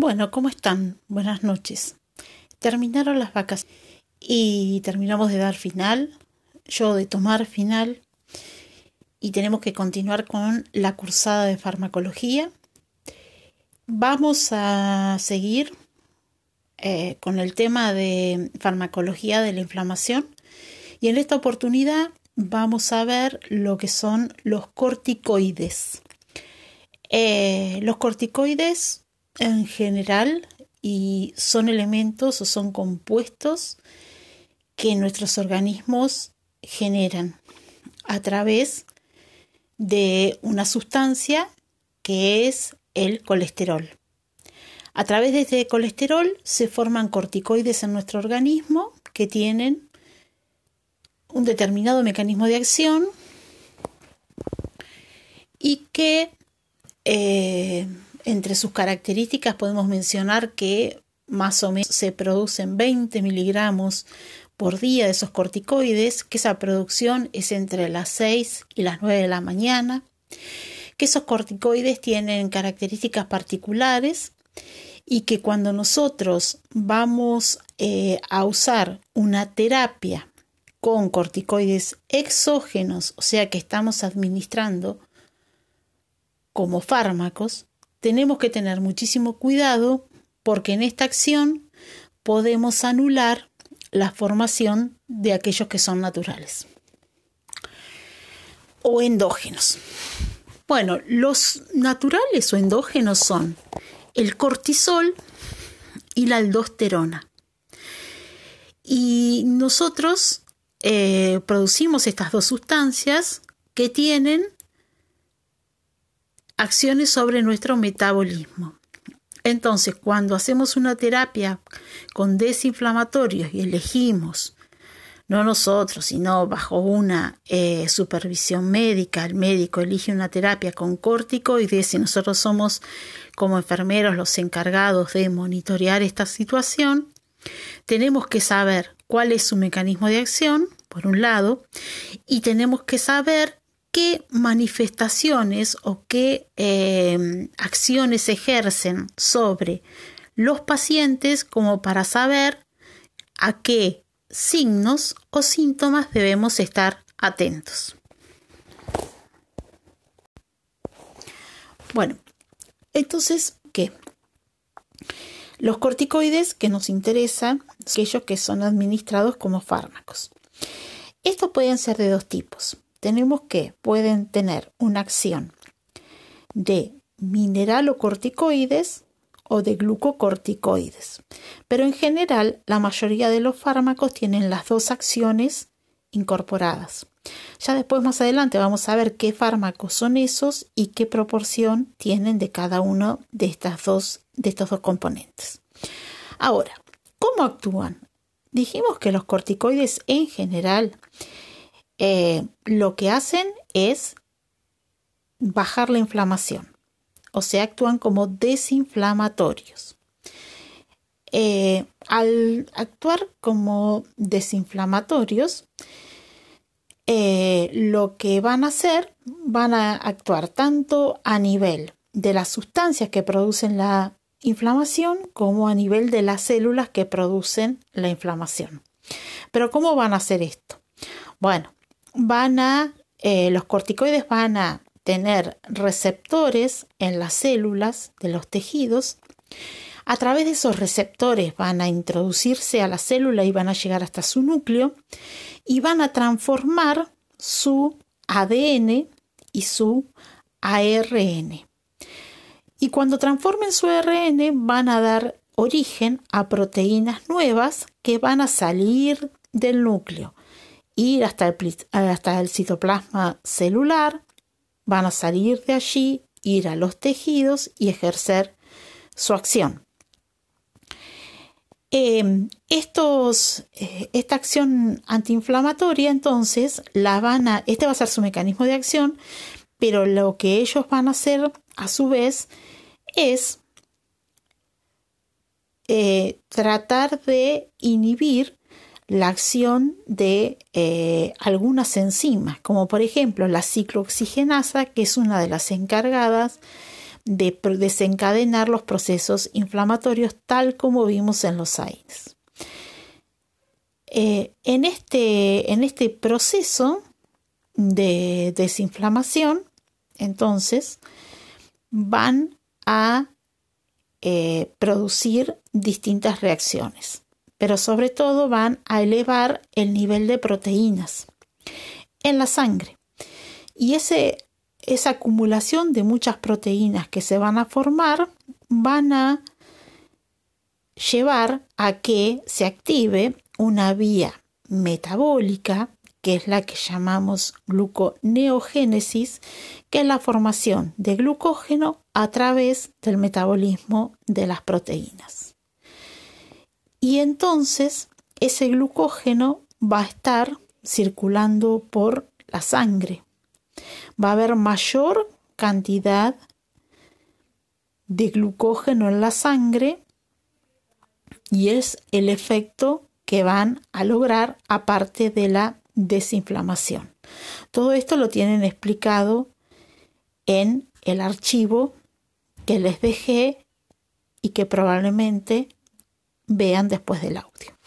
Bueno, ¿cómo están? Buenas noches. Terminaron las vacaciones y terminamos de dar final, yo de tomar final y tenemos que continuar con la cursada de farmacología. Vamos a seguir eh, con el tema de farmacología de la inflamación y en esta oportunidad vamos a ver lo que son los corticoides. Eh, los corticoides en general y son elementos o son compuestos que nuestros organismos generan a través de una sustancia que es el colesterol. A través de este colesterol se forman corticoides en nuestro organismo que tienen un determinado mecanismo de acción y que eh, entre sus características podemos mencionar que más o menos se producen 20 miligramos por día de esos corticoides, que esa producción es entre las 6 y las 9 de la mañana, que esos corticoides tienen características particulares y que cuando nosotros vamos eh, a usar una terapia con corticoides exógenos, o sea que estamos administrando como fármacos, tenemos que tener muchísimo cuidado porque en esta acción podemos anular la formación de aquellos que son naturales o endógenos. Bueno, los naturales o endógenos son el cortisol y la aldosterona. Y nosotros eh, producimos estas dos sustancias que tienen acciones sobre nuestro metabolismo. Entonces, cuando hacemos una terapia con desinflamatorios y elegimos, no nosotros, sino bajo una eh, supervisión médica, el médico elige una terapia con corticoides y nosotros somos como enfermeros los encargados de monitorear esta situación, tenemos que saber cuál es su mecanismo de acción, por un lado, y tenemos que saber qué manifestaciones o qué em, acciones ejercen sobre los pacientes como para saber a qué signos o síntomas debemos estar atentos. Bueno, entonces, ¿qué? Los corticoides que nos interesan, aquellos que son administrados como fármacos. Estos pueden ser de dos tipos tenemos que pueden tener una acción de mineralocorticoides o de glucocorticoides. Pero en general, la mayoría de los fármacos tienen las dos acciones incorporadas. Ya después más adelante vamos a ver qué fármacos son esos y qué proporción tienen de cada uno de estas dos de estos dos componentes. Ahora, ¿cómo actúan? Dijimos que los corticoides en general eh, lo que hacen es bajar la inflamación, o sea, actúan como desinflamatorios. Eh, al actuar como desinflamatorios, eh, lo que van a hacer, van a actuar tanto a nivel de las sustancias que producen la inflamación como a nivel de las células que producen la inflamación. Pero ¿cómo van a hacer esto? Bueno, van a, eh, los corticoides van a tener receptores en las células de los tejidos. A través de esos receptores van a introducirse a la célula y van a llegar hasta su núcleo y van a transformar su ADN y su ARN. Y cuando transformen su ARN van a dar origen a proteínas nuevas que van a salir del núcleo ir hasta el, hasta el citoplasma celular, van a salir de allí, ir a los tejidos y ejercer su acción. Em, eh, esta acción antiinflamatoria, entonces, van a, este va a ser su mecanismo de acción, pero lo que ellos van a hacer a su vez es eh, tratar de inhibir la acción de eh, algunas enzimas, como por ejemplo la ciclooxigenasa, que es una de las encargadas de desencadenar los procesos inflamatorios tal como vimos en los AINES. Eh, en, este, en este proceso de desinflamación, entonces, van a eh, producir distintas reacciones, pero sobre todo van a elevar el nivel de proteínas en la sangre. Y ese, esa acumulación de muchas proteínas que se van a formar van a llevar a que se active una vía metabólica que es la que llamamos gluconeogénesis, que es la formación de glucógeno a través del metabolismo de las proteínas. Y entonces ese glucógeno va a estar circulando por la sangre. Va a haber mayor cantidad de glucógeno en la sangre y es el efecto que van a lograr aparte de la desinflamación. Todo esto lo tienen explicado en el archivo que les dejé y que probablemente vean después del audio.